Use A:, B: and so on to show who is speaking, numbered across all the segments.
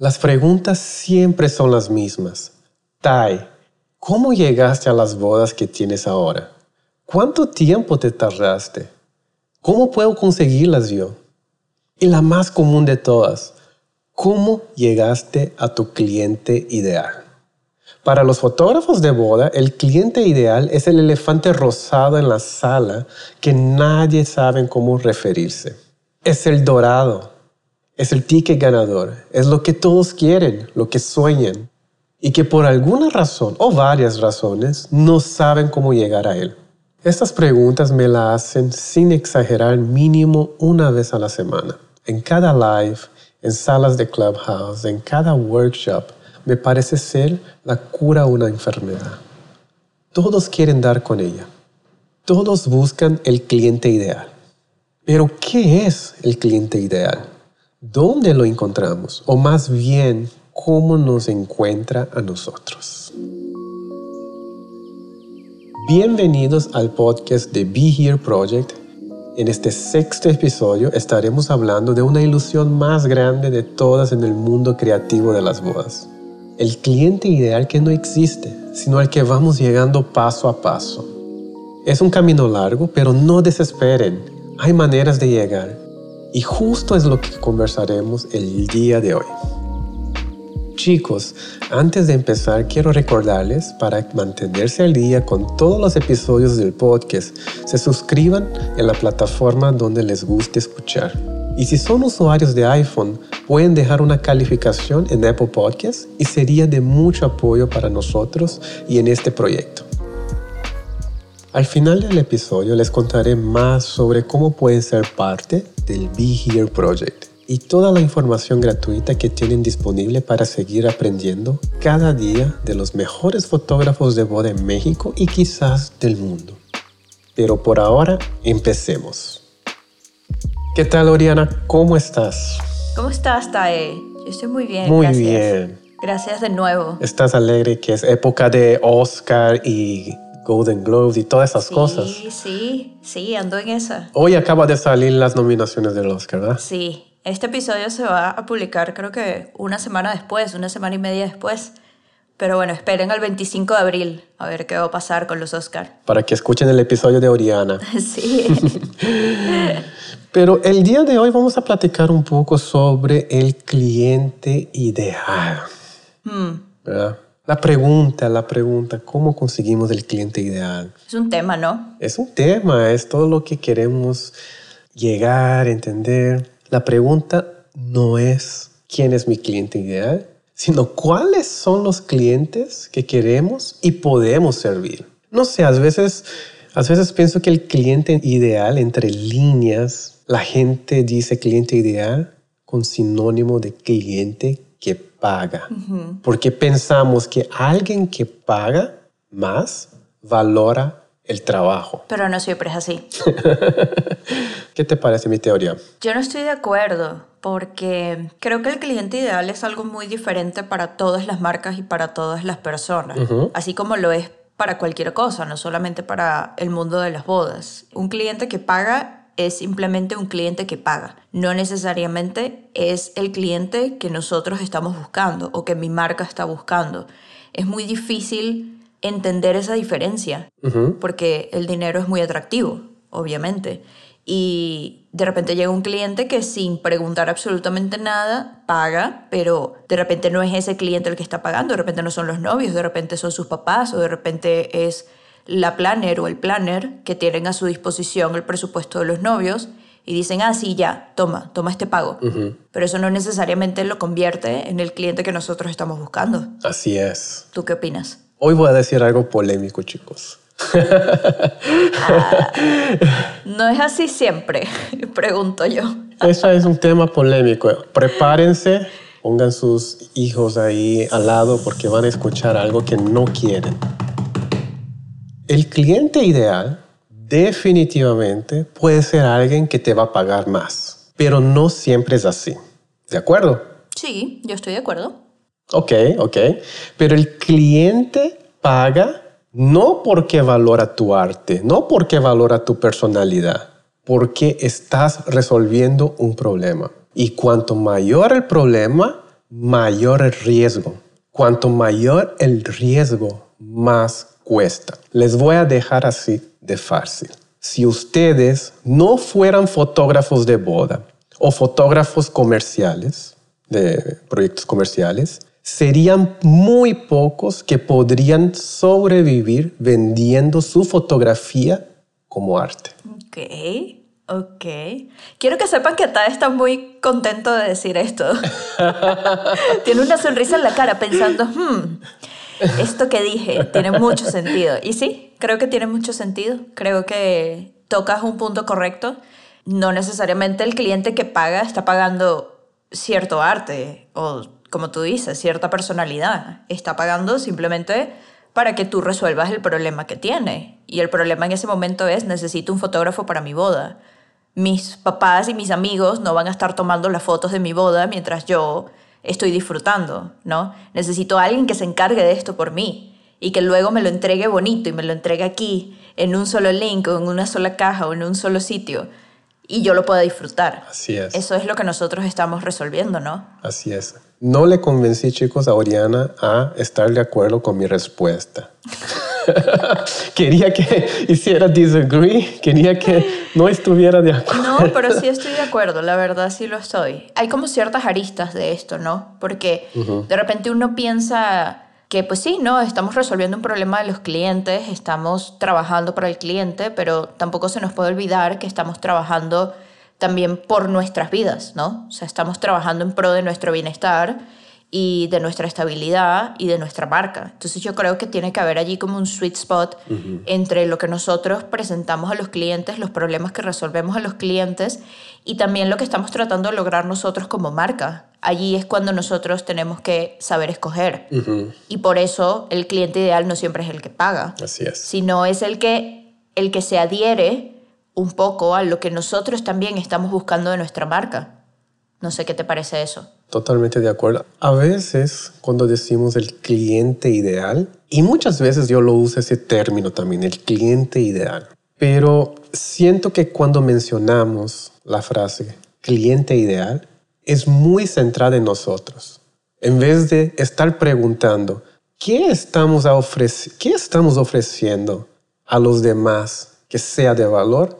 A: Las preguntas siempre son las mismas. Tai, ¿cómo llegaste a las bodas que tienes ahora? ¿Cuánto tiempo te tardaste? ¿Cómo puedo conseguirlas yo? Y la más común de todas, ¿cómo llegaste a tu cliente ideal? Para los fotógrafos de boda, el cliente ideal es el elefante rosado en la sala que nadie sabe cómo referirse. Es el dorado, es el ticket ganador, es lo que todos quieren, lo que sueñan, y que por alguna razón o varias razones no saben cómo llegar a él. Estas preguntas me las hacen sin exagerar mínimo una vez a la semana. En cada live, en salas de clubhouse, en cada workshop, me parece ser la cura a una enfermedad. Todos quieren dar con ella. Todos buscan el cliente ideal. Pero ¿qué es el cliente ideal? ¿Dónde lo encontramos? O más bien, ¿cómo nos encuentra a nosotros? Bienvenidos al podcast de Be Here Project. En este sexto episodio estaremos hablando de una ilusión más grande de todas en el mundo creativo de las bodas el cliente ideal que no existe, sino al que vamos llegando paso a paso. Es un camino largo, pero no desesperen. Hay maneras de llegar. Y justo es lo que conversaremos el día de hoy. Chicos, antes de empezar quiero recordarles para mantenerse al día con todos los episodios del podcast, se suscriban en la plataforma donde les guste escuchar. Y si son usuarios de iPhone, pueden dejar una calificación en Apple Podcasts y sería de mucho apoyo para nosotros y en este proyecto. Al final del episodio les contaré más sobre cómo pueden ser parte del Be Here Project y toda la información gratuita que tienen disponible para seguir aprendiendo cada día de los mejores fotógrafos de boda en México y quizás del mundo. Pero por ahora, empecemos. ¿Qué tal, Oriana? ¿Cómo estás?
B: ¿Cómo estás, Tae? Yo estoy muy bien.
A: Muy
B: gracias.
A: bien.
B: Gracias de nuevo.
A: ¿Estás alegre que es época de Oscar y Golden Globes y todas esas cosas?
B: Sí, sí, sí, ando en esa.
A: Hoy acaba de salir las nominaciones del Oscar, ¿verdad?
B: Sí, este episodio se va a publicar creo que una semana después, una semana y media después. Pero bueno, esperen al 25 de abril a ver qué va a pasar con los Oscar.
A: Para que escuchen el episodio de Oriana.
B: sí.
A: Pero el día de hoy vamos a platicar un poco sobre el cliente ideal.
B: Hmm.
A: ¿verdad? La pregunta, la pregunta, ¿cómo conseguimos el cliente ideal?
B: Es un tema, ¿no?
A: Es un tema, es todo lo que queremos llegar, entender. La pregunta no es quién es mi cliente ideal, sino cuáles son los clientes que queremos y podemos servir. No sé, a veces, a veces pienso que el cliente ideal, entre líneas, la gente dice cliente ideal con sinónimo de cliente que paga. Porque pensamos que alguien que paga más valora el trabajo.
B: Pero no siempre es así.
A: ¿Qué te parece mi teoría?
B: Yo no estoy de acuerdo porque creo que el cliente ideal es algo muy diferente para todas las marcas y para todas las personas, así como lo es para cualquier cosa, no solamente para el mundo de las bodas. Un cliente que paga es simplemente un cliente que paga. No necesariamente es el cliente que nosotros estamos buscando o que mi marca está buscando. Es muy difícil entender esa diferencia porque el dinero es muy atractivo, obviamente. Y de repente llega un cliente que sin preguntar absolutamente nada paga, pero de repente no es ese cliente el que está pagando, de repente no son los novios, de repente son sus papás o de repente es la planner o el planner que tienen a su disposición el presupuesto de los novios y dicen, ah, sí, ya, toma, toma este pago. Pero eso no necesariamente lo convierte en el cliente que nosotros estamos buscando.
A: Así es.
B: ¿Tú qué opinas?
A: Hoy voy a decir algo polémico, chicos.
B: Ah, no es así siempre, pregunto yo.
A: Eso es un tema polémico. Prepárense, pongan sus hijos ahí al lado porque van a escuchar algo que no quieren. El cliente ideal definitivamente puede ser alguien que te va a pagar más, pero no siempre es así. ¿De acuerdo?
B: Sí, yo estoy de acuerdo.
A: Ok, ok. Pero el cliente paga no porque valora tu arte, no porque valora tu personalidad, porque estás resolviendo un problema. Y cuanto mayor el problema, mayor el riesgo. Cuanto mayor el riesgo, más cuesta. Les voy a dejar así de fácil. Si ustedes no fueran fotógrafos de boda o fotógrafos comerciales, de proyectos comerciales, serían muy pocos que podrían sobrevivir vendiendo su fotografía como arte.
B: Ok. Ok. Quiero que sepan que Tade está muy contento de decir esto. tiene una sonrisa en la cara pensando, hmm, esto que dije tiene mucho sentido. Y sí, creo que tiene mucho sentido. Creo que tocas un punto correcto. No necesariamente el cliente que paga está pagando cierto arte o, como tú dices, cierta personalidad. Está pagando simplemente para que tú resuelvas el problema que tiene. Y el problema en ese momento es, necesito un fotógrafo para mi boda mis papás y mis amigos no van a estar tomando las fotos de mi boda mientras yo estoy disfrutando, ¿no? Necesito a alguien que se encargue de esto por mí y que luego me lo entregue bonito y me lo entregue aquí, en un solo link o en una sola caja o en un solo sitio y yo lo pueda disfrutar.
A: Así es.
B: Eso es lo que nosotros estamos resolviendo, ¿no?
A: Así es. No le convencí, chicos, a Oriana a estar de acuerdo con mi respuesta. quería que hiciera disagree, quería que no estuviera de acuerdo.
B: No, pero sí estoy de acuerdo, la verdad sí lo estoy. Hay como ciertas aristas de esto, ¿no? Porque de repente uno piensa que pues sí, no, estamos resolviendo un problema de los clientes, estamos trabajando para el cliente, pero tampoco se nos puede olvidar que estamos trabajando también por nuestras vidas, ¿no? O sea, estamos trabajando en pro de nuestro bienestar y de nuestra estabilidad y de nuestra marca. Entonces yo creo que tiene que haber allí como un sweet spot entre lo que nosotros presentamos a los clientes, los problemas que resolvemos a los clientes y también lo que estamos tratando de lograr nosotros como marca. Allí es cuando nosotros tenemos que saber escoger. Y por eso el cliente ideal no siempre es el que paga.
A: Así es.
B: Sino es el que, el que se adhiere un poco a lo que nosotros también estamos buscando de nuestra marca. No sé qué te parece eso.
A: Totalmente de acuerdo. A veces cuando decimos el cliente ideal, y muchas veces yo lo uso ese término también, el cliente ideal, pero siento que cuando mencionamos la frase cliente ideal, es muy centrada en nosotros. En vez de estar preguntando, ¿qué estamos, ¿qué estamos ofreciendo a los demás que sea de valor?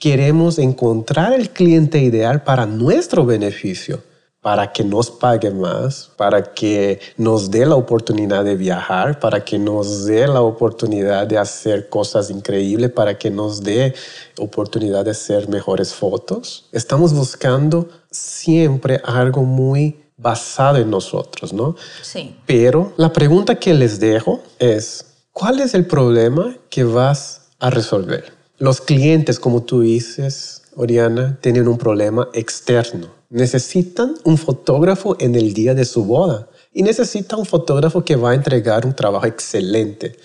A: queremos encontrar el cliente ideal para nuestro beneficio, para que nos pague más, para que nos dé la oportunidad de viajar, para que nos dé la oportunidad de hacer cosas increíbles, para que nos dé oportunidad de hacer mejores fotos. Estamos buscando siempre algo muy basado en nosotros, ¿no?
B: Sí.
A: Pero la pregunta que les dejo es, ¿cuál es el problema que vas a resolver? Los clientes, como tú dices, Oriana, tienen un problema externo. Necesitan un fotógrafo en el día de su boda y necesitan un fotógrafo que va a entregar un trabajo excelente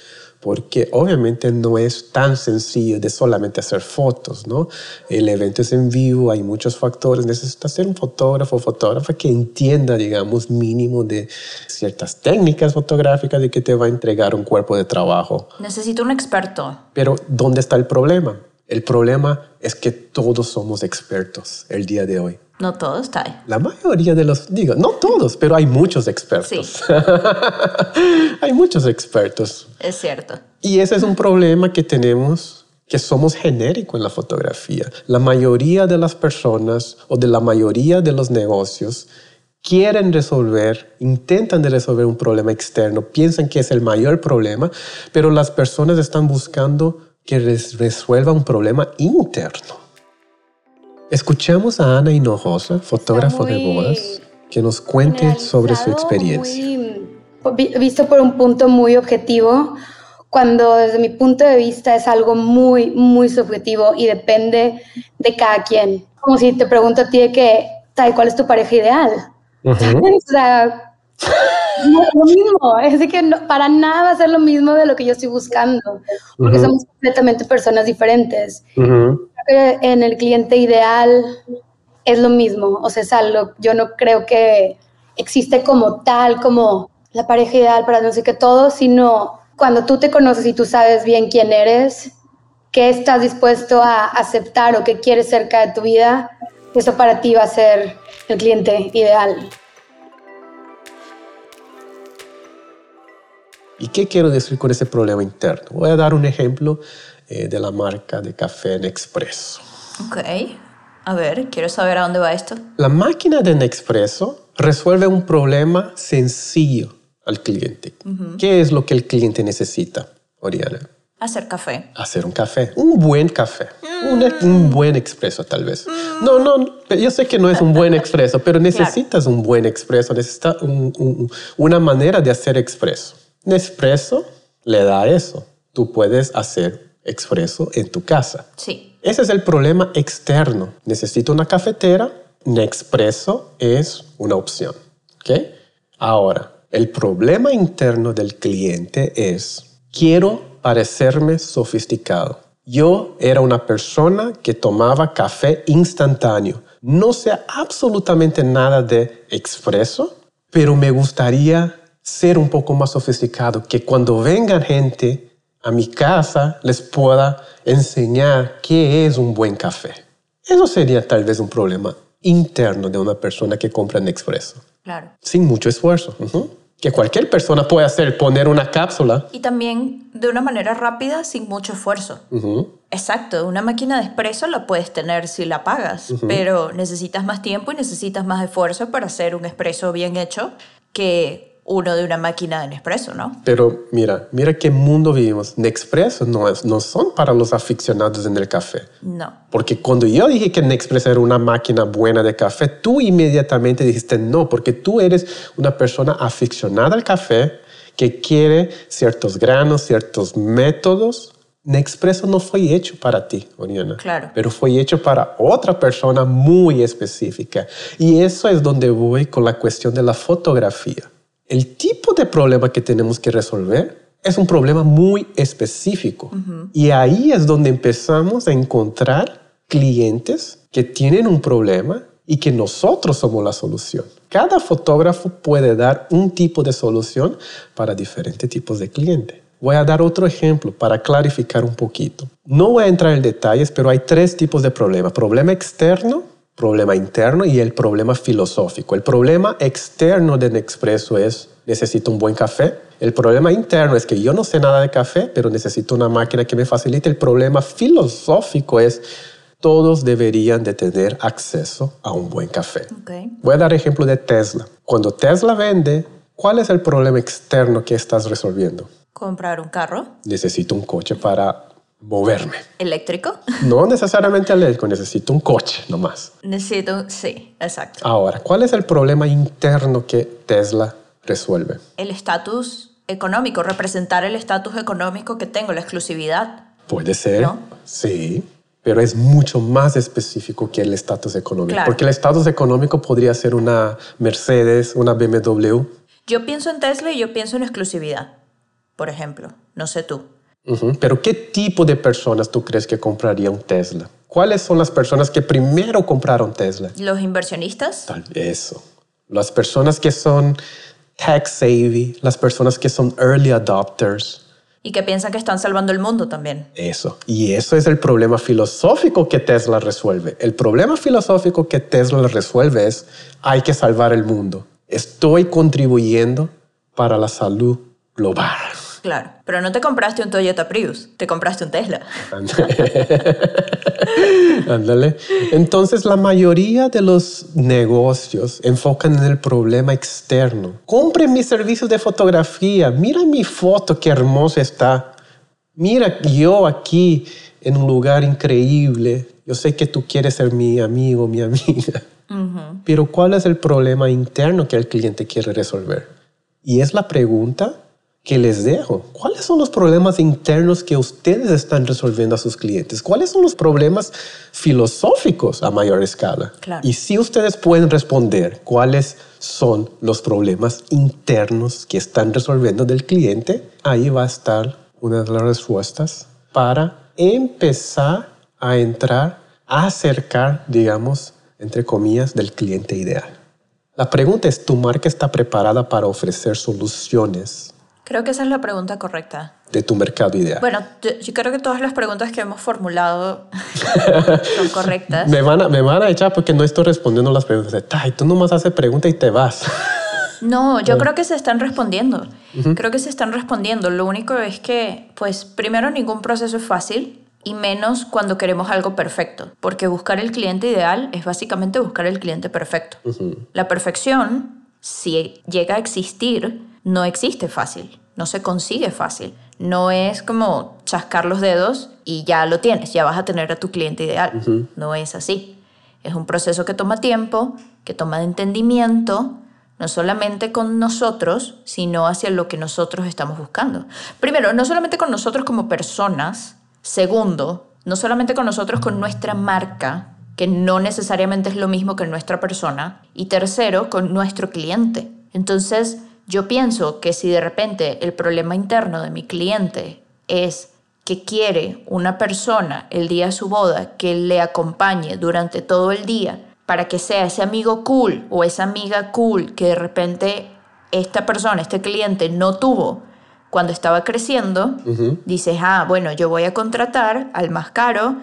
A: porque obviamente no es tan sencillo de solamente hacer fotos, ¿no? El evento es en vivo, hay muchos factores, necesita ser un fotógrafo o fotógrafa que entienda, digamos, mínimo de ciertas técnicas fotográficas y que te va a entregar un cuerpo de trabajo.
B: Necesito un experto.
A: Pero ¿dónde está el problema? El problema es que todos somos expertos el día de hoy.
B: No todos, Tai.
A: La mayoría de los, digo, no todos, pero hay muchos expertos. Sí. hay muchos expertos.
B: Es cierto.
A: Y ese es un problema que tenemos, que somos genéricos en la fotografía. La mayoría de las personas o de la mayoría de los negocios quieren resolver, intentan de resolver un problema externo, piensan que es el mayor problema, pero las personas están buscando que resuelva un problema interno. Escuchamos a Ana Hinojosa, fotógrafo de bodas, que nos cuente sobre su experiencia.
C: visto por un punto muy objetivo, cuando desde mi punto de vista es algo muy, muy subjetivo y depende de cada quien. Como si te pregunto a ti de que, ¿cuál es tu pareja ideal? o sea, no es lo mismo, es decir, que para nada va a ser lo mismo de lo que yo estoy buscando, porque somos completamente personas diferentes en el cliente ideal es lo mismo, o sea, es algo, yo no creo que existe como tal, como la pareja ideal para no sé qué todo, sino cuando tú te conoces y tú sabes bien quién eres, qué estás dispuesto a aceptar o qué quieres cerca de tu vida, eso para ti va a ser el cliente ideal.
A: ¿Y qué quiero decir con ese problema interno? Voy a dar un ejemplo eh, de la marca de café Nespresso.
B: Ok. A ver, quiero saber a dónde va esto.
A: La máquina de Nespresso resuelve un problema sencillo al cliente. ¿Qué es lo que el cliente necesita, Oriana?
B: Hacer café.
A: Hacer un café. Un buen café. Un, buen expreso, tal vez. No, no, yo sé que no es un buen expreso, pero necesitas un buen expreso. Necesitas una manera de hacer expreso. Nespresso le da eso. Tú puedes hacer expreso en tu casa.
B: Sí.
A: Ese es el problema externo. Necesito una cafetera. Nespresso es una opción. ¿Ok? Ahora, el problema interno del cliente es, quiero parecerme sofisticado. Yo era una persona que tomaba café instantáneo. No sé absolutamente nada de expreso, pero me gustaría ser un poco más sofisticado, que cuando venga gente a mi casa les pueda enseñar qué es un buen café. Eso sería tal vez un problema interno de una persona que compra en expreso.
B: Claro.
A: Sin mucho esfuerzo que cualquier persona puede hacer, poner una cápsula.
B: Y también de una manera rápida, sin mucho esfuerzo. Exacto, una máquina de expreso la puedes tener si la pagas, pero necesitas más tiempo y necesitas más esfuerzo para hacer un expreso bien hecho que uno de una máquina de Nespresso, ¿no?
A: Pero mira, mira qué mundo vivimos. Nespresso no, es, no son para los aficionados en el café.
B: No.
A: Porque cuando yo dije que Nespresso era una máquina buena de café, tú inmediatamente dijiste no, porque tú eres una persona aficionada al café que quiere ciertos granos, ciertos métodos. Nespresso no fue hecho para ti, Oriana.
B: Claro.
A: Pero fue hecho para otra persona muy específica. Y eso es donde voy con la cuestión de la fotografía. El tipo de problema que tenemos que resolver es un problema muy específico. Y ahí es donde empezamos a encontrar clientes que tienen un problema y que nosotros somos la solución. Cada fotógrafo puede dar un tipo de solución para diferentes tipos de clientes. Voy a dar otro ejemplo para clarificar un poquito. No voy a entrar en detalles, pero hay tres tipos de problema. Problema externo, problema interno y el problema filosófico. El problema externo de Nespresso es necesito un buen café. El problema interno es que yo no sé nada de café, pero necesito una máquina que me facilite. El problema filosófico es todos deberían de tener acceso a un buen café. Voy a dar ejemplo de Tesla. Cuando Tesla vende, ¿cuál es el problema externo que estás resolviendo?
B: Comprar un carro.
A: Necesito un coche para moverme.
B: ¿Eléctrico?
A: No necesariamente eléctrico, necesito un coche nomás.
B: Necesito, sí, exacto.
A: Ahora, ¿cuál es el problema interno que Tesla resuelve?
B: El estatus económico, representar el estatus económico que tengo, la exclusividad.
A: Puede ser, sí, pero es mucho más específico que el estatus económico, porque el estatus económico podría ser una Mercedes, una BMW.
B: Yo pienso en Tesla y yo pienso en exclusividad, por ejemplo, no sé tú.
A: Pero ¿qué tipo de personas tú crees que compraría un Tesla? ¿Cuáles son las personas que primero compraron Tesla?
B: Los inversionistas.
A: Tal eso. Las personas que son tech savvy, las personas que son early adopters.
B: Y que piensan que están salvando el mundo también.
A: Eso. Y eso es el problema filosófico que Tesla resuelve. El problema filosófico que Tesla resuelve es hay que salvar el mundo. Estoy contribuyendo para la salud global.
B: Claro, pero no te compraste un Toyota Prius, te compraste un Tesla.
A: Ándale. Entonces la mayoría de los negocios enfocan en el problema externo. Compre mis servicios de fotografía, mira mi foto, qué hermosa está. Mira yo aquí en un lugar increíble. Yo sé que tú quieres ser mi amigo, mi amiga. Pero ¿cuál es el problema interno que el cliente quiere resolver? Y es la pregunta que les dejo. ¿Cuáles son los problemas internos que ustedes están resolviendo a sus clientes? ¿Cuáles son los problemas filosóficos a mayor escala? Y si ustedes pueden responder cuáles son los problemas internos que están resolviendo del cliente, ahí va a estar una de las respuestas para empezar a entrar, a acercar, digamos, entre comillas, del cliente ideal. La pregunta es, ¿tu marca está preparada para ofrecer soluciones
B: Creo que esa es la pregunta correcta.
A: De tu mercado ideal.
B: Bueno, yo, creo que todas las preguntas que hemos formulado son correctas.
A: me, van a, me van a echar porque no estoy respondiendo las preguntas. Ay, tú nomás haces preguntas y te vas.
B: No, yo creo que se están respondiendo. Creo que se están respondiendo. Lo único es que, pues, primero, ningún proceso es fácil y menos cuando queremos algo perfecto, porque buscar el cliente ideal es básicamente buscar el cliente perfecto. La perfección, si llega a existir, no existe fácil, no se consigue fácil. No es como chascar los dedos y ya lo tienes, ya vas a tener a tu cliente ideal. No es así. Es un proceso que toma tiempo, que toma de entendimiento, no solamente con nosotros, sino hacia lo que nosotros estamos buscando. Primero, no solamente con nosotros como personas. Segundo, no solamente con nosotros con nuestra marca, que no necesariamente es lo mismo que nuestra persona. Y tercero, con nuestro cliente. Entonces, yo pienso que si de repente el problema interno de mi cliente es que quiere una persona el día de su boda que le acompañe durante todo el día para que sea ese amigo cool o esa amiga cool que de repente esta persona, este cliente no tuvo cuando estaba creciendo, dices, ah, bueno, yo voy a contratar al más caro,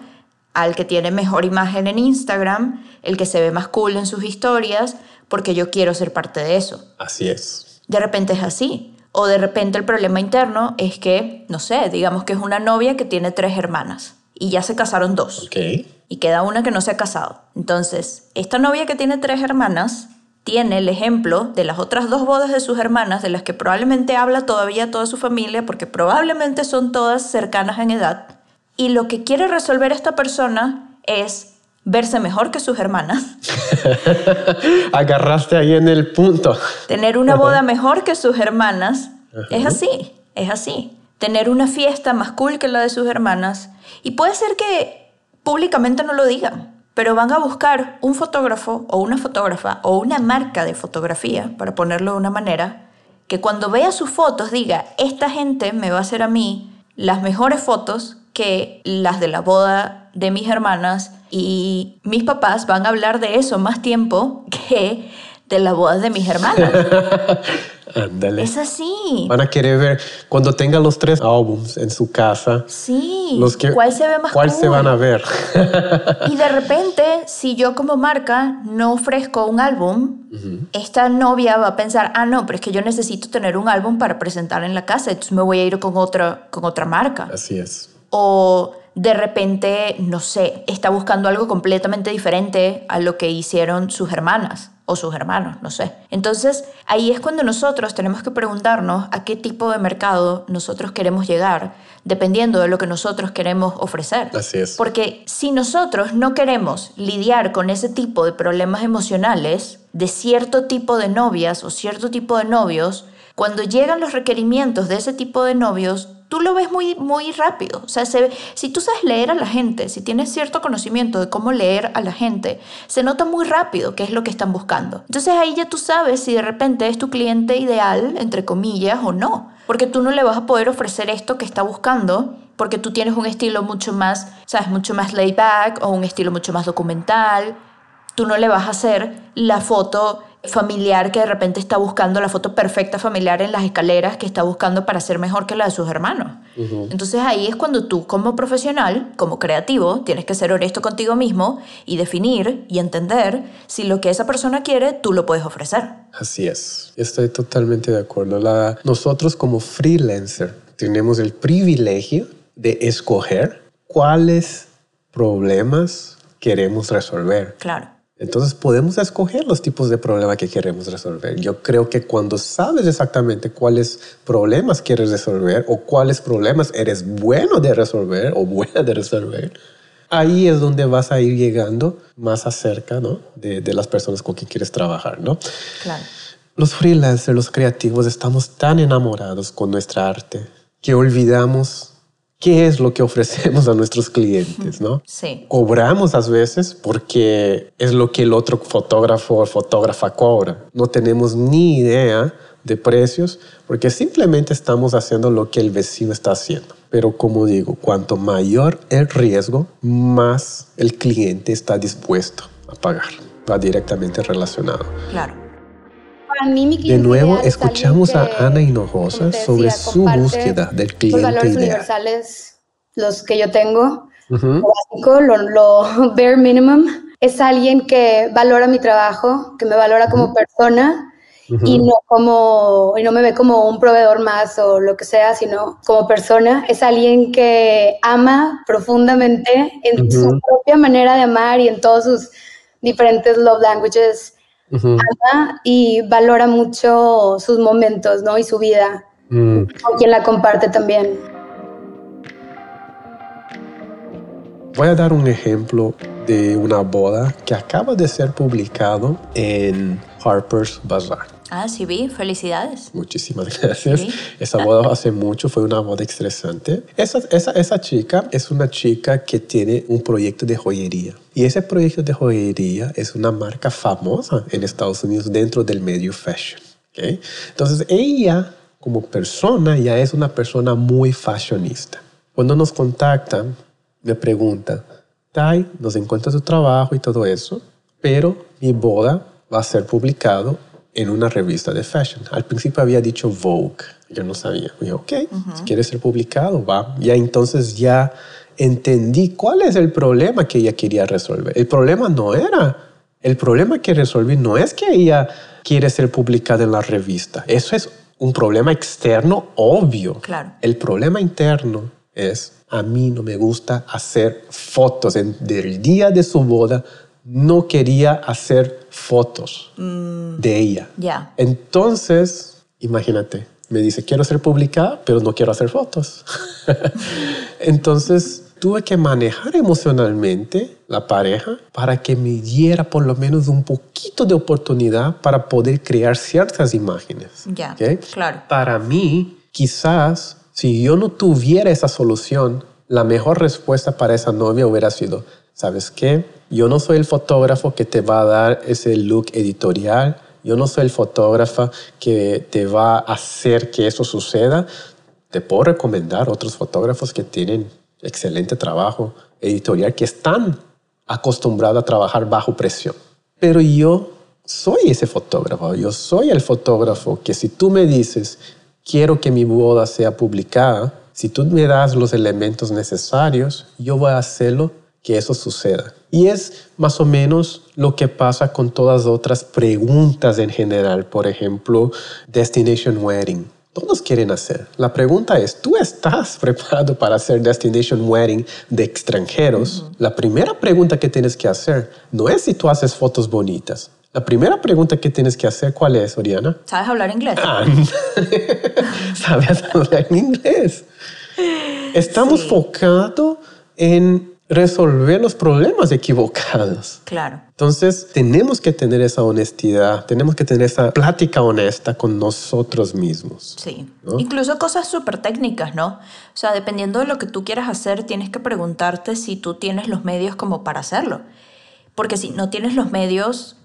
B: al que tiene mejor imagen en Instagram, el que se ve más cool en sus historias, porque yo quiero ser parte de eso.
A: Así es.
B: De repente es así. O de repente el problema interno es que, no sé, digamos que es una novia que tiene tres hermanas y ya se casaron dos.
A: Okay
B: y queda una que no se ha casado. Entonces, esta novia que tiene tres hermanas tiene el ejemplo de las otras dos bodas de sus hermanas, de las que probablemente habla todavía toda su familia, porque probablemente son todas cercanas en edad. Y lo que quiere resolver esta persona es verse mejor que sus hermanas.
A: Agarraste ahí en el punto.
B: Tener una boda mejor que sus hermanas. Es así, es así. Tener una fiesta más cool que la de sus hermanas. Y puede ser que públicamente no lo digan, pero van a buscar un fotógrafo o una fotógrafa o una marca de fotografía, para ponerlo de una manera, que cuando vea sus fotos diga, esta gente me va a hacer a mí las mejores fotos que las de la boda de mis hermanas y mis papás van a hablar de eso más tiempo que de la boda de mis hermanas.
A: Ándale.
B: Es así.
A: Van a querer ver cuando tengan los tres álbums en su casa.
B: Sí. Los que, ¿Cuál se ve más
A: ¿Cuál se van a ver?
B: y de repente, si yo como marca no ofrezco un álbum, esta novia va a pensar, ah, no, pero es que yo necesito tener un álbum para presentar en la casa, entonces me voy a ir con otra, con otra marca.
A: Así es.
B: O de repente, no sé, está buscando algo completamente diferente a lo que hicieron sus hermanas o sus hermanos, no sé. Entonces, ahí es cuando nosotros tenemos que preguntarnos a qué tipo de mercado nosotros queremos llegar, dependiendo de lo que nosotros queremos ofrecer.
A: Así es.
B: Porque si nosotros no queremos lidiar con ese tipo de problemas emocionales de cierto tipo de novias o cierto tipo de novios, cuando llegan los requerimientos de ese tipo de novios, tú lo ves muy, muy rápido. O sea, se, si tú sabes leer a la gente, si tienes cierto conocimiento de cómo leer a la gente, se nota muy rápido qué es lo que están buscando. Entonces ahí ya tú sabes si de repente es tu cliente ideal, entre comillas, o no. Porque tú no le vas a poder ofrecer esto que está buscando porque tú tienes un estilo mucho más, sabes, mucho más laid back o un estilo mucho más documental. Tú no le vas a hacer la foto familiar que de repente está buscando la foto perfecta familiar en las escaleras que está buscando para ser mejor que la de sus hermanos. Entonces ahí es cuando tú como profesional, como creativo, tienes que ser honesto contigo mismo y definir y entender si lo que esa persona quiere tú lo puedes ofrecer.
A: Así es, estoy totalmente de acuerdo. La, nosotros como freelancer tenemos el privilegio de escoger cuáles problemas queremos resolver.
B: Claro.
A: Entonces podemos escoger los tipos de problemas que queremos resolver. Yo creo que cuando sabes exactamente cuáles problemas quieres resolver o cuáles problemas eres bueno de resolver o buena de resolver, ahí es donde vas a ir llegando más acerca ¿no? de, de las personas con quien quieres trabajar. ¿no?
B: Claro.
A: Los freelancers, los creativos, estamos tan enamorados con nuestra arte que olvidamos qué es lo que ofrecemos a nuestros clientes, ¿no?
B: Sí.
A: Cobramos a veces porque es lo que el otro fotógrafo o fotógrafa cobra. No tenemos ni idea de precios porque simplemente estamos haciendo lo que el vecino está haciendo. Pero como digo, cuanto mayor el riesgo, más el cliente está dispuesto a pagar. Va directamente relacionado.
B: Claro
A: de nuevo, escuchamos a Ana Hinojosa sobre su búsqueda del cliente los valores
C: universales, los que yo tengo, básico, lo, bare minimum. Es alguien que valora mi trabajo, que me valora como persona y no como y no me ve como un proveedor más o lo que sea, sino como persona. Es alguien que ama profundamente en su propia manera de amar y en todos sus diferentes love languages. Ama y valora mucho sus momentos, ¿no? Y su vida. Mm. Con quien la comparte también.
A: Voy a dar un ejemplo de una boda que acaba de ser publicado en Harper's Bazaar.
B: Ah, sí vi, felicidades.
A: Muchísimas gracias. Esa boda hace mucho, fue una boda estresante. Esa, esa, esa chica es una chica que tiene un proyecto de joyería. Y ese proyecto de joyería es una marca famosa en Estados Unidos dentro del medio fashion. ¿okay? Entonces ella como persona ya es una persona muy fashionista. Cuando nos contactan, me pregunta, Tai, nos encuentra tu trabajo y todo eso, pero mi boda va a ser publicado en una revista de fashion. Al principio había dicho Vogue, yo no sabía. Dije, ok, si quiere ser publicado, va. Ya entonces ya entendí cuál es el problema que ella quería resolver. El problema no era, el problema que resolví no es que ella quiere ser publicada en la revista. Eso es un problema externo obvio.
B: Claro.
A: El problema interno es, a mí no me gusta hacer fotos. En, del día de su boda no quería hacer fotos mm. de ella.
B: Ya.
A: Entonces, imagínate, me dice, quiero ser publicada, pero no quiero hacer fotos. Entonces, tuve que manejar emocionalmente la pareja para que me diera por lo menos un poquito de oportunidad para poder crear ciertas imágenes.
B: Ya, claro.
A: Para mí, quizás si yo no tuviera esa solución, la mejor respuesta para esa novia hubiera sido, ¿sabes qué? Yo no soy el fotógrafo que te va a dar ese look editorial, yo no soy el fotógrafo que te va a hacer que eso suceda. Te puedo recomendar otros fotógrafos que tienen excelente trabajo editorial, que están acostumbrados a trabajar bajo presión. Pero yo soy ese fotógrafo, yo soy el fotógrafo que si tú me dices, quiero que mi boda sea publicada, si tú me das los elementos necesarios, yo voy a hacerlo que eso suceda. Y es más o menos lo que pasa con todas otras preguntas en general. Por ejemplo, Destination Wedding. Todos quieren hacer. La pregunta es, ¿tú estás preparado para hacer Destination Wedding de extranjeros? La primera pregunta que tienes que hacer no es si tú haces fotos bonitas. La primera pregunta que tienes que hacer, ¿cuál es, Oriana?
B: ¿Sabes hablar inglés? Ah,
A: ¿Sabes hablar inglés? Estamos sí. focados en resolver los problemas equivocados.
B: Claro.
A: Entonces, tenemos que tener esa honestidad, tenemos que tener esa plática honesta con nosotros mismos.
B: Sí. Incluso cosas súper técnicas, ¿no? O sea, dependiendo de lo que tú quieras hacer, tienes que preguntarte si tú tienes los medios como para hacerlo. Porque si no tienes los medios,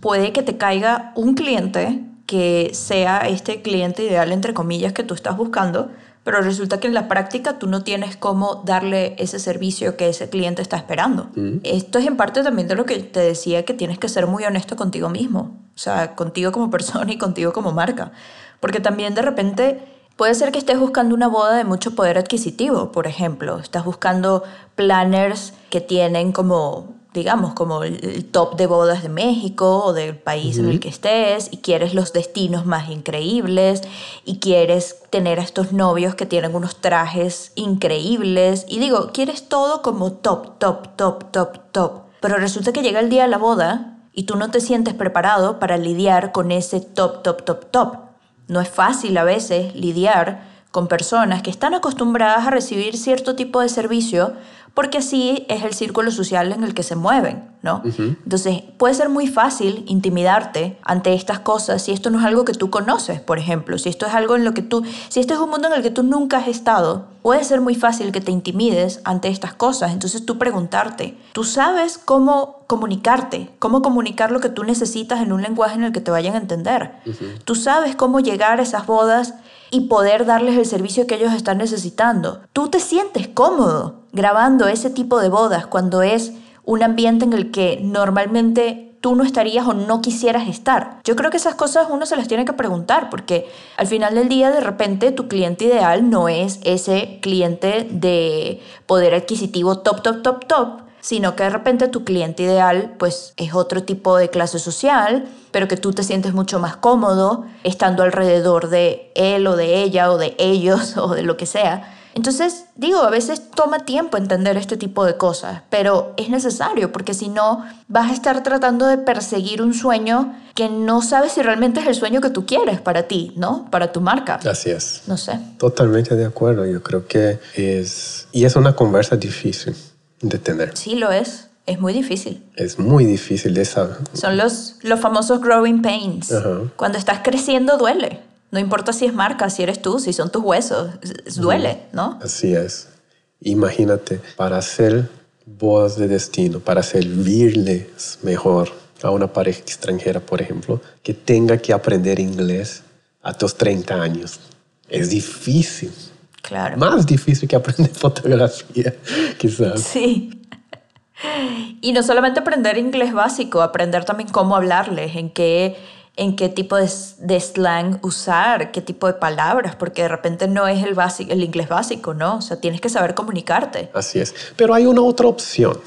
B: puede que te caiga un cliente que sea este cliente ideal, entre comillas, que tú estás buscando, pero resulta que en la práctica tú no tienes cómo darle ese servicio que ese cliente está esperando. Mm. Esto es en parte también de lo que te decía que tienes que ser muy honesto contigo mismo, o sea, contigo como persona y contigo como marca, porque también de repente puede ser que estés buscando una boda de mucho poder adquisitivo, por ejemplo, estás buscando planners que tienen como digamos, como el top de bodas de México o del país en el que estés y quieres los destinos más increíbles y quieres tener a estos novios que tienen unos trajes increíbles y digo, quieres todo como top, top, top, top, top. Pero resulta que llega el día de la boda y tú no te sientes preparado para lidiar con ese top, top, top, top. No es fácil a veces lidiar con personas que están acostumbradas a recibir cierto tipo de servicio porque así es el círculo social en el que se mueven, ¿no? Entonces, puede ser muy fácil intimidarte ante estas cosas si esto no es algo que tú conoces, por ejemplo, si esto es algo en lo que tú, si este es un mundo en el que tú nunca has estado, puede ser muy fácil que te intimides ante estas cosas. Entonces, tú preguntarte, ¿tú sabes cómo comunicarte? ¿Cómo comunicar lo que tú necesitas en un lenguaje en el que te vayan a entender? ¿Tú sabes cómo llegar a esas bodas y poder darles el servicio que ellos están necesitando. Tú te sientes cómodo grabando ese tipo de bodas cuando es un ambiente en el que normalmente tú no estarías o no quisieras estar. Yo creo que esas cosas uno se las tiene que preguntar porque al final del día de repente tu cliente ideal no es ese cliente de poder adquisitivo top, top, top, top, sino que de repente tu cliente ideal pues es otro tipo de clase social, pero que tú te sientes mucho más cómodo estando alrededor de él o de ella o de ellos o de lo que sea. Entonces, digo, a veces toma tiempo entender este tipo de cosas, pero es necesario porque si no, vas a estar tratando de perseguir un sueño que no sabes si realmente es el sueño que tú quieres para ti, ¿no? Para tu marca.
A: Así es.
B: No sé.
A: Totalmente de acuerdo. Yo creo que es... Y es una conversa difícil de tener.
B: Sí, lo es. Es muy difícil.
A: Es muy difícil de saber.
B: Son los, los famosos growing pains. Cuando estás creciendo duele. No importa si es marca, si eres tú, si son tus huesos, duele, ¿no?
A: Así es. Imagínate, para hacer voz de destino, para servirles mejor a una pareja extranjera, por ejemplo, que tenga que aprender inglés a tus 30 años. Es difícil.
B: Claro.
A: Más difícil que aprender fotografía, quizás.
B: Sí. Y no solamente aprender inglés básico, aprender también cómo hablarles, en qué en qué tipo de, slang usar, qué tipo de palabras, porque de repente no es el, básico, el inglés básico, ¿no? O sea, tienes que saber comunicarte.
A: Así es. Pero hay una otra opción,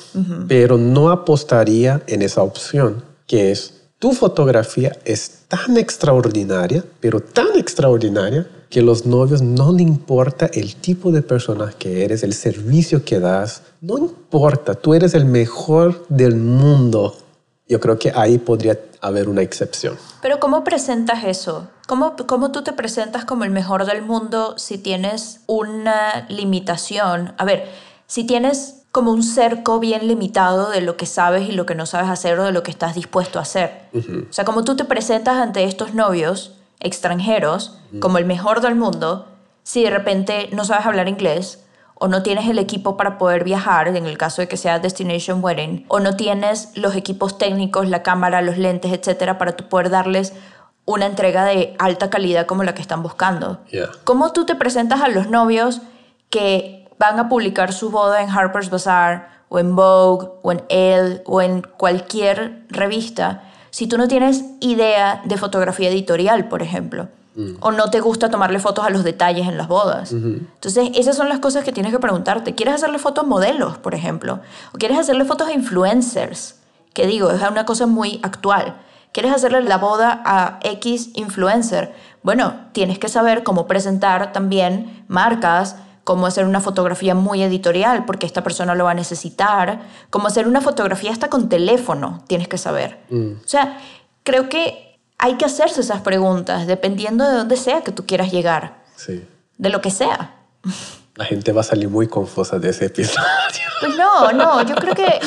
A: pero no apostaría en esa opción, que es tu fotografía es tan extraordinaria, pero tan extraordinaria, que los novios no le importa el tipo de persona que eres, el servicio que das, no importa, tú eres el mejor del mundo. Yo creo que ahí podría haber una excepción.
B: Pero ¿cómo presentas eso? ¿Cómo, ¿Cómo tú te presentas como el mejor del mundo si tienes una limitación? A ver, si tienes como un cerco bien limitado de lo que sabes y lo que no sabes hacer o de lo que estás dispuesto a hacer. O sea, como tú te presentas ante estos novios extranjeros como el mejor del mundo, si de repente no sabes hablar inglés, o no tienes el equipo para poder viajar, en el caso de que sea Destination Wedding, o no tienes los equipos técnicos, la cámara, los lentes, etcétera, para tú poder darles una entrega de alta calidad como la que están buscando. ¿Cómo tú te presentas a los novios que van a publicar su boda en Harper's Bazaar o en Vogue o en Elle o en cualquier revista si tú no tienes idea de fotografía editorial, por ejemplo? O no te gusta tomarle fotos a los detalles en las bodas. Entonces, esas son las cosas que tienes que preguntarte. ¿Quieres hacerle fotos a modelos, por ejemplo? ¿O quieres hacerle fotos a influencers? Que digo, es una cosa muy actual. ¿Quieres hacerle la boda a X influencer? Bueno, tienes que saber cómo presentar también marcas, cómo hacer una fotografía muy editorial, porque esta persona lo va a necesitar, cómo hacer una fotografía hasta con teléfono, tienes que saber. Mm. O sea, creo que hay que hacerse esas preguntas dependiendo de dónde sea que tú quieras llegar.
A: Sí.
B: De lo que sea.
A: La gente va a salir muy confusa de ese episodio.
B: Pues no, no, yo creo que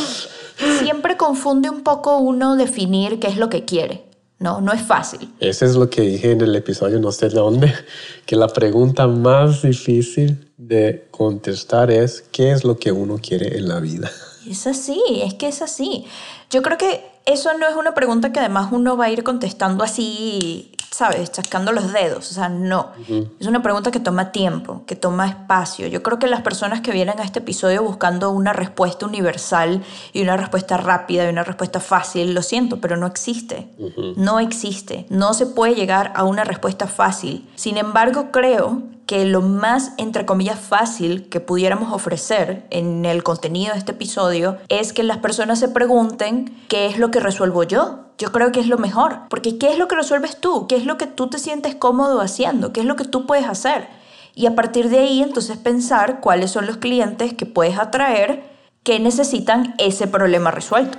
B: siempre confunde un poco uno definir qué es lo que quiere. No, no es fácil.
A: Eso es lo que dije en el episodio, no sé de dónde, que la pregunta más difícil de contestar es ¿qué es lo que uno quiere en la vida?
B: Es así, es que es así. Yo creo que eso no es una pregunta que además uno va a ir contestando así, ¿sabes? Chascando los dedos. O sea, no. Es una pregunta que toma tiempo, que toma espacio. Yo creo que las personas que vienen a este episodio buscando una respuesta universal y una respuesta rápida y una respuesta fácil, lo siento, pero no existe. No existe. No se puede llegar a una respuesta fácil. Sin embargo, creo que lo más, entre comillas, fácil que pudiéramos ofrecer en el contenido de este episodio es que las personas se pregunten qué es lo que resuelvo yo. Yo creo que es lo mejor, porque ¿qué es lo que resuelves tú? ¿Qué es lo que tú te sientes cómodo haciendo? ¿Qué es lo que tú puedes hacer? Y a partir de ahí entonces pensar cuáles son los clientes que puedes atraer que necesitan ese problema resuelto.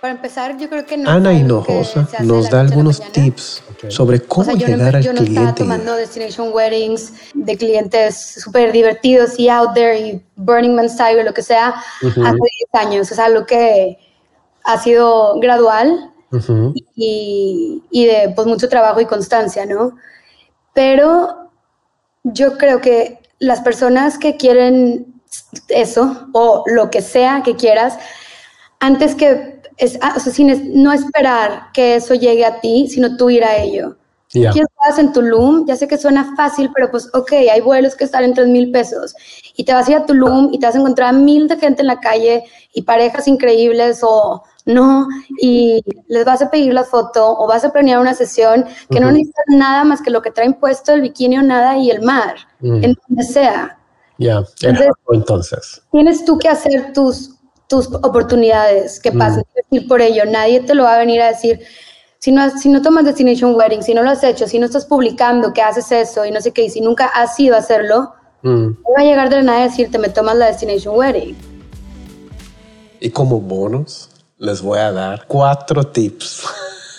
C: Para empezar, yo creo que no
A: Ana Hinojosa nos da algunos tips sobre cómo llegar al cliente. Yo no estaba
C: tomando destination weddings de clientes súper divertidos y out there y Burning Man style, lo que sea, hace 10 años. Es algo que ha sido gradual y, y, de pues, mucho trabajo y constancia, ¿no? Pero yo creo que las personas que quieren eso o lo que sea que quieras, antes que es, ah, o sea, sin, no esperar que eso llegue a ti, sino tú ir a ello. Yeah. Estás en Tulum, ya sé que suena fácil, pero pues, ok, hay vuelos que están en 3 mil pesos. Y te vas a ir a Tulum y te vas a encontrar a mil de gente en la calle y parejas increíbles o no, y les vas a pedir la foto o vas a planear una sesión que no necesitas nada más que lo que traen puesto, el bikini o nada y el mar, en donde sea.
A: Ya, entonces,
C: Tienes tú que hacer tus tus oportunidades que pasen ir por ello. Nadie te lo va a venir a decir. Si no, si no tomas Destination Wedding, si no lo has hecho, si no estás publicando que haces eso y no sé qué, y si nunca has ido a hacerlo, no va a llegar de la nada a decirte, me tomas la Destination Wedding.
A: Y como bonus, les voy a dar cuatro tips.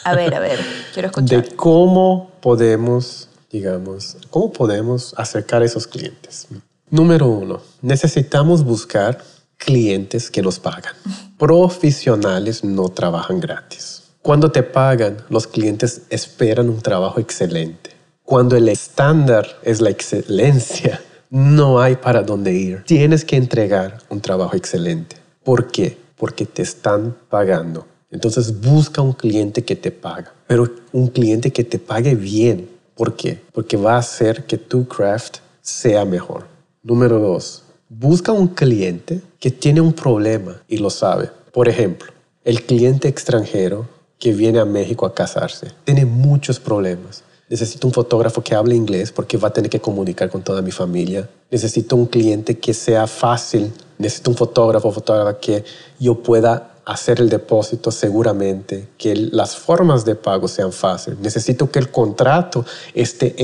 B: A ver, a ver, quiero escuchar.
A: De cómo podemos, digamos, cómo podemos acercar a esos clientes. Número uno, necesitamos buscar clientes que nos pagan. Profesionales no trabajan gratis. Cuando te pagan, los clientes esperan un trabajo excelente. Cuando el estándar es la excelencia, no hay para dónde ir. Tienes que entregar un trabajo excelente. ¿Por qué? Porque te están pagando. Entonces busca un cliente que te paga, pero un cliente que te pague bien. ¿Por qué? Porque va a hacer que tu craft sea mejor. Número dos, busca un cliente que tiene un problema y lo sabe. Por ejemplo, el cliente extranjero que viene a México a casarse tiene muchos problemas. Necesito un fotógrafo que hable inglés porque va a tener que comunicar con toda mi familia. Necesito un cliente que sea fácil. Necesito un fotógrafo, fotógrafa que yo pueda hacer el depósito seguramente, que las formas de pago sean fáciles. Necesito que el contrato esté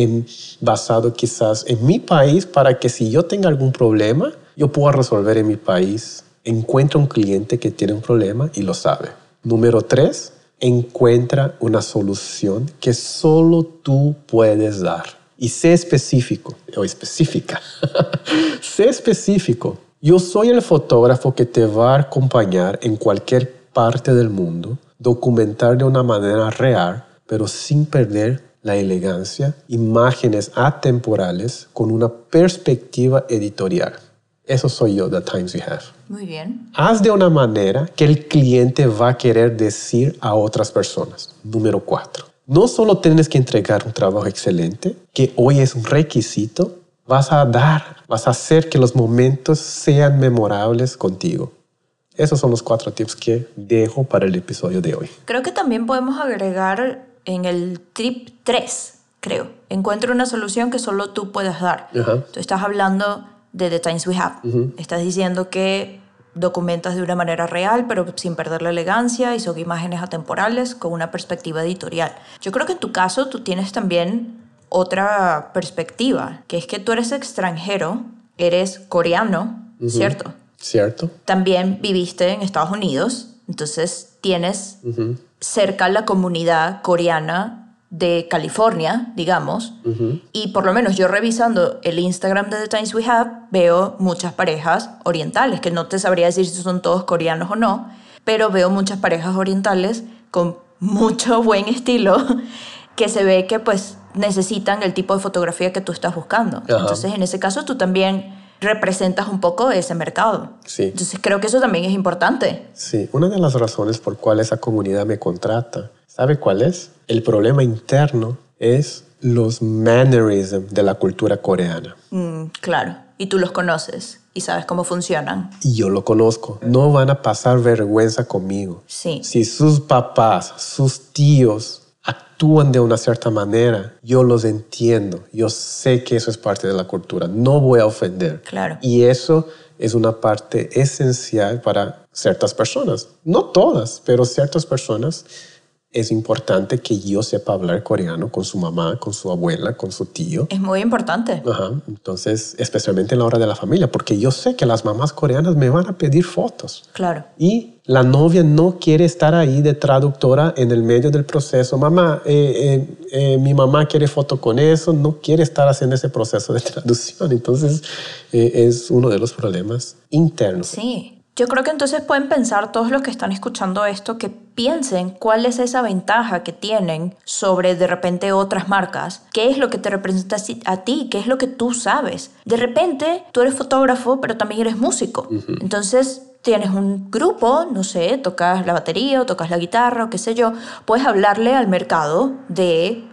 A: basado quizás en mi país para que si yo tenga algún problema, yo pueda resolver en mi país. Encuentra un cliente que tiene un problema y lo sabe. Número tres, encuentra una solución que solo tú puedes dar. Y sé específico o específica. sé específico. Yo soy el fotógrafo que te va a acompañar en cualquier parte del mundo, documentar de una manera real, pero sin perder la elegancia, imágenes atemporales con una perspectiva editorial. Eso soy yo, The Times We Have.
B: Muy bien.
A: Haz de una manera que el cliente va a querer decir a otras personas. Número cuatro. No solo tienes que entregar un trabajo excelente, que hoy es un requisito, vas a dar, vas a hacer que los momentos sean memorables contigo. Esos son los cuatro tips que dejo para el episodio de hoy.
B: Creo que también podemos agregar en el tip 3, creo. Encuentra una solución que solo tú puedes dar. Tú estás hablando de The Times We Have. Estás diciendo que documentas de una manera real, pero sin perder la elegancia y son imágenes atemporales con una perspectiva editorial. Yo creo que en tu caso tú tienes también otra perspectiva, que es que tú eres extranjero, eres coreano, ¿cierto?
A: Cierto.
B: También viviste en Estados Unidos, entonces tienes cerca la comunidad coreana de California, digamos, y por lo menos yo revisando el Instagram de The Times We Have veo muchas parejas orientales, que no te sabría decir si son todos coreanos o no, pero veo muchas parejas orientales con mucho buen estilo que se ve que pues necesitan el tipo de fotografía que tú estás buscando. Entonces, en ese caso, tú también representas un poco ese mercado.
A: Sí.
B: Entonces, creo que eso también es importante.
A: Sí, una de las razones por cual esa comunidad me contrata, ¿sabe cuál es? El problema interno es los mannerisms de la cultura coreana.
B: Mm, claro, y tú los conoces y sabes cómo funcionan.
A: Y yo lo conozco. No van a pasar vergüenza conmigo.
B: Sí.
A: Si sus papás, sus tíos actúan de una cierta manera, yo los entiendo, yo sé que eso es parte de la cultura, no voy a ofender.
B: Claro.
A: Y eso es una parte esencial para ciertas personas, no todas, pero ciertas personas es importante que yo sepa hablar coreano con su mamá, con su abuela, con su tío.
B: Es muy importante.
A: Ajá. Entonces, especialmente en la hora de la familia, porque yo sé que las mamás coreanas me van a pedir fotos.
B: Claro.
A: Y la novia no quiere estar ahí de traductora en el medio del proceso. Mamá, eh, eh, eh, mi mamá quiere foto con eso, no quiere estar haciendo ese proceso de traducción. Entonces, es uno de los problemas internos.
B: Sí. Yo creo que entonces pueden pensar todos los que están escuchando esto que piensen cuál es esa ventaja que tienen sobre de repente otras marcas. ¿Qué es lo que te representa a ti? ¿Qué es lo que tú sabes? De repente tú eres fotógrafo, pero también eres músico. Entonces tienes un grupo, no sé, tocas la batería o tocas la guitarra o qué sé yo, puedes hablarle al mercado de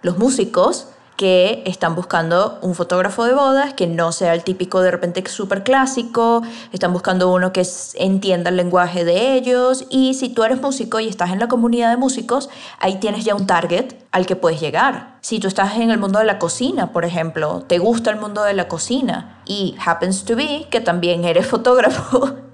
B: los músicos que están buscando un fotógrafo de bodas que no sea el típico de repente súper clásico, están buscando uno que entienda el lenguaje de ellos y si tú eres músico y estás en la comunidad de músicos, ahí tienes ya un target al que puedes llegar. Si tú estás en el mundo de la cocina, por ejemplo, te gusta el mundo de la cocina y happens to be que también eres fotógrafo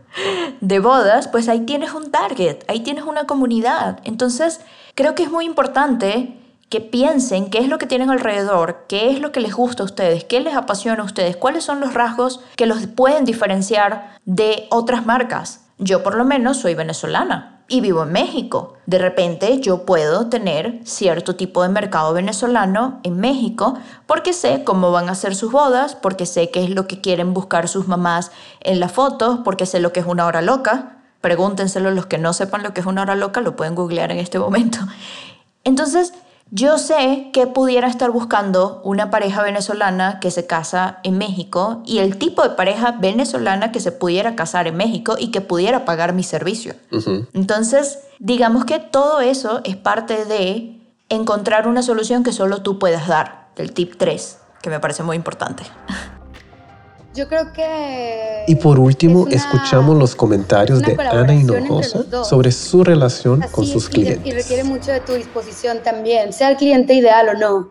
B: de bodas, pues ahí tienes un target, ahí tienes una comunidad. Entonces, creo que es muy importante que piensen qué es lo que tienen alrededor, qué es lo que les gusta a ustedes, qué les apasiona a ustedes, cuáles son los rasgos que los pueden diferenciar de otras marcas. Yo por lo menos soy venezolana y vivo en México. De repente yo puedo tener cierto tipo de mercado venezolano en México porque sé cómo van a ser sus bodas, porque sé qué es lo que quieren buscar sus mamás en las fotos, porque sé lo que es una hora loca. Pregúntenselo los que no sepan lo que es una hora loca, lo pueden googlear en este momento. Entonces, yo sé que pudiera estar buscando una pareja venezolana que se casa en México y el tipo de pareja venezolana que se pudiera casar en México y que pudiera pagar mi servicio. Entonces, digamos que todo eso es parte de encontrar una solución que solo tú puedas dar, el tip 3, que me parece muy importante.
C: Yo creo que...
A: Y por último, escuchamos los comentarios de Ana Hinojosa sobre su relación con sus clientes.
C: Y requiere mucho de tu disposición también, sea el cliente ideal o no.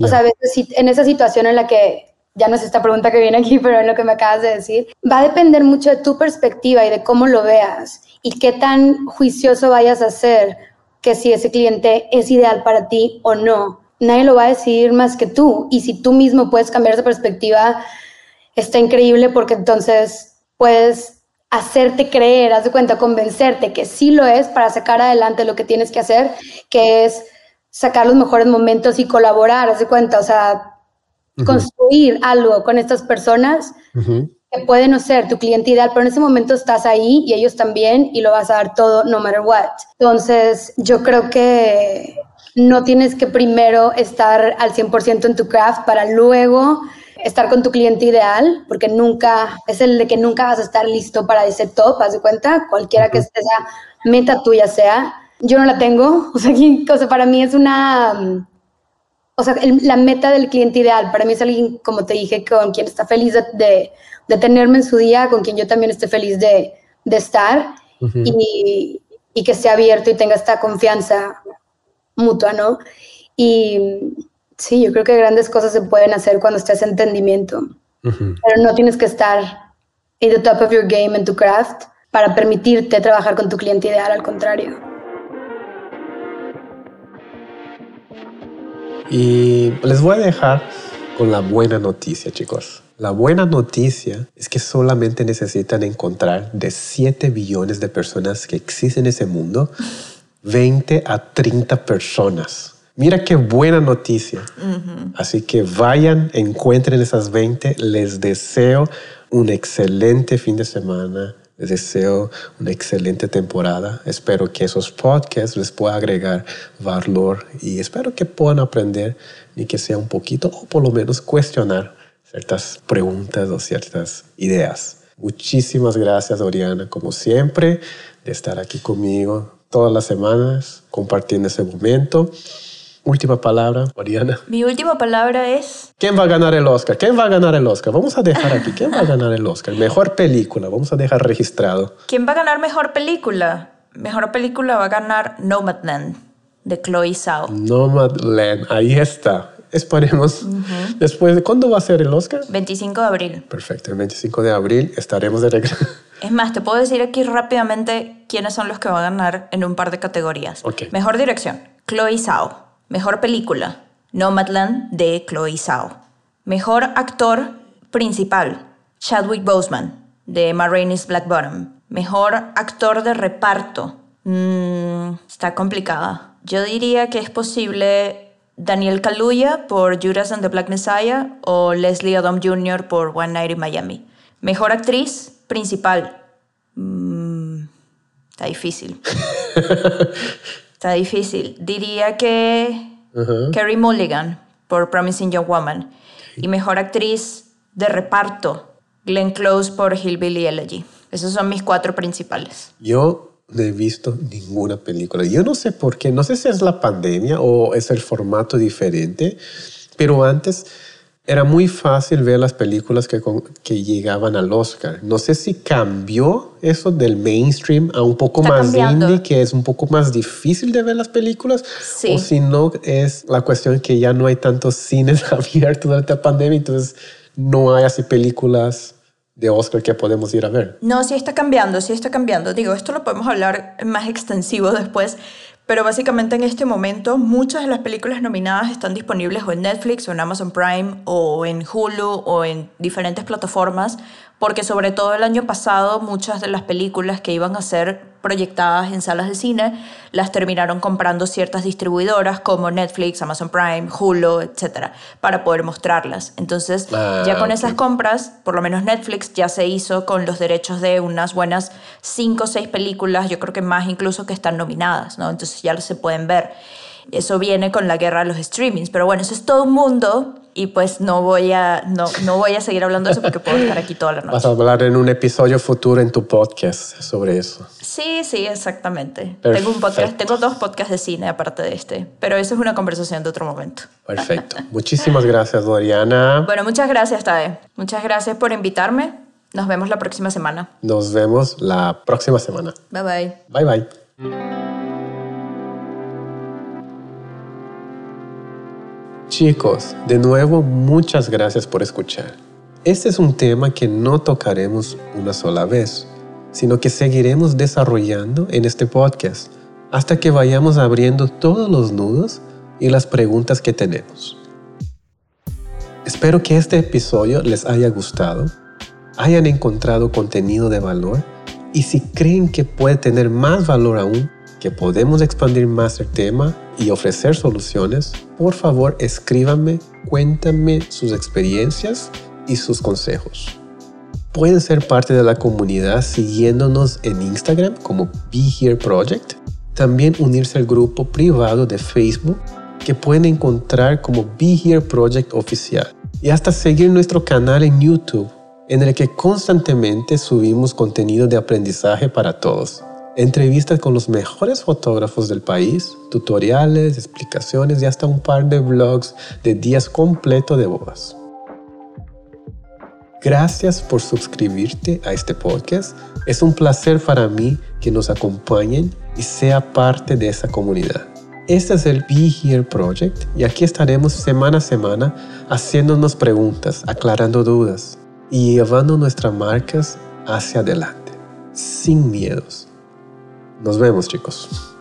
C: O sea, a veces en esa situación en la que, ya no es esta pregunta que viene aquí, pero en lo que me acabas de decir, va a depender mucho de tu perspectiva y de cómo lo veas y qué tan juicioso vayas a ser que si ese cliente es ideal para ti o no. Nadie lo va a decidir más que tú. Y si tú mismo puedes cambiar esa perspectiva, está increíble porque entonces puedes hacerte creer, haz de cuenta, convencerte que sí lo es para sacar adelante lo que tienes que hacer, que es sacar los mejores momentos y colaborar, haz de cuenta, o sea, construir algo con estas personas que puede no ser tu cliente ideal, pero en ese momento estás ahí y ellos también y lo vas a dar todo no matter what. Entonces, yo creo que no tienes que primero estar al 100% en tu craft para luego estar con tu cliente ideal, porque nunca, es el de que nunca vas a estar listo para ese top, haz de cuenta, cualquiera que esa meta tuya sea. Yo no la tengo, o sea, cosa para mí es una, o sea, la meta del cliente ideal, para mí es alguien, como te dije, con quien está feliz de, de, tenerme en su día, con quien yo también esté feliz de, de estar y, y que esté abierto y tenga esta confianza mutua, ¿no? Y Sí, yo creo que grandes cosas se pueden hacer cuando estás en entendimiento, pero no tienes que estar in the top of your game en tu craft para permitirte trabajar con tu cliente ideal, al contrario.
A: Y les voy a dejar con la buena noticia, chicos. La buena noticia es que solamente necesitan encontrar de 7 billones de personas que existen en ese mundo, 20 a 30 personas Mira qué buena noticia. Así que vayan, encuentren esas 20. Les deseo un excelente fin de semana. Les deseo una excelente temporada. Espero que esos podcasts les puedan agregar valor y espero que puedan aprender y que sea un poquito o por lo menos cuestionar ciertas preguntas o ciertas ideas. Muchísimas gracias, Oriana, como siempre, de estar aquí conmigo todas las semanas compartiendo ese momento. Última palabra, Oriana.
B: Mi última palabra es...
A: ¿Quién va a ganar el Oscar? ¿Quién va a ganar el Oscar? Vamos a dejar aquí. ¿Quién va a ganar el Oscar? Mejor película. Vamos a dejar registrado.
B: ¿Quién va a ganar mejor película? Mejor película va a ganar Nomadland de Chloe Zhao.
A: Nomadland. Ahí está. Esperemos. Después, de ¿cuándo va a ser el Oscar?
B: 25 de abril.
A: Perfecto. El 25 de abril estaremos de regreso.
B: Es más, te puedo decir aquí rápidamente quiénes son los que van a ganar en un par de categorías. Mejor dirección, Chloe Zhao. Mejor película, Nomadland de Chloe Zhao. Mejor actor principal, Chadwick Boseman de Ma Rainey's Black Bottom. Mejor actor de reparto, mm, está complicada. Yo diría que es posible Daniel Kaluuya por Judas and the Black Messiah o Leslie Odom Jr. por One Night in Miami. Mejor actriz principal. Mm, está difícil. Está difícil. Diría que Carrie Mulligan por Promising Young Woman. Y mejor actriz de reparto, Glenn Close por Hillbilly Elegy. Esos son mis cuatro principales.
A: Yo no he visto ninguna película. Yo no sé por qué. No sé si es la pandemia o es el formato diferente. Pero antes era muy fácil ver las películas que, que llegaban al Oscar. No sé si cambió eso del mainstream a un poco más indie, que es un poco más difícil de ver las películas, o si no es la cuestión que ya no hay tantos cines abiertos durante la pandemia, entonces no hay así películas de Oscar que podemos ir a ver.
B: No, sí está cambiando, sí está cambiando. Digo, esto lo podemos hablar más extensivo después, pero básicamente en este momento muchas de las películas nominadas están disponibles o en Netflix o en Amazon Prime o en Hulu o en diferentes plataformas porque sobre todo el año pasado muchas de las películas que iban a ser proyectadas en salas de cine las terminaron comprando ciertas distribuidoras como Netflix, Amazon Prime, Hulu, etcétera, para poder mostrarlas. Entonces,
A: Ah,
B: ya con esas compras, por lo menos Netflix ya se hizo con los derechos de unas buenas cinco o seis películas, yo creo que más incluso que están nominadas, ¿no? Entonces ya se pueden ver. Eso viene con la guerra de los streamings, pero bueno, eso es todo un mundo y pues no voy a, no, no voy a seguir hablando de eso porque puedo estar aquí toda la
A: Vas a
B: noche.
A: hablar en un episodio futuro en tu podcast sobre eso.
B: Sí, sí, exactamente. Tengo un podcast, tengo dos podcasts de cine aparte de este, pero eso es una conversación de otro momento.
A: Perfecto. Muchísimas gracias, Doriana.
B: Bueno, muchas gracias, Tae. Muchas gracias por invitarme. Nos vemos la próxima semana.
A: Nos vemos la próxima semana.
B: Bye bye.
A: Bye bye. Chicos, de nuevo muchas gracias por escuchar. Este es un tema que no tocaremos una sola vez, sino que seguiremos desarrollando en este podcast hasta que vayamos abriendo todos los nudos y las preguntas que tenemos. Espero que este episodio les haya gustado, hayan encontrado contenido de valor y si creen que puede tener más valor aún, que podemos expandir más el tema y ofrecer soluciones, por favor escríbanme, cuéntanme sus experiencias y sus consejos. Pueden ser parte de la comunidad siguiéndonos en Instagram como Be Here Project. También unirse al grupo privado de Facebook que pueden encontrar como Be Here Project Oficial. Y hasta seguir nuestro canal en YouTube, en el que constantemente subimos contenido de aprendizaje para todos. Entrevistas con los mejores fotógrafos del país, tutoriales, explicaciones y hasta un par de vlogs de días completos de bodas. Gracias por suscribirte a este podcast. Es un placer para mí que nos acompañen y sea parte de esa comunidad. Este es el Be Here Project y aquí estaremos semana a semana haciéndonos preguntas, aclarando dudas y llevando nuestras marcas hacia adelante, sin miedos. Nos vemos chicos.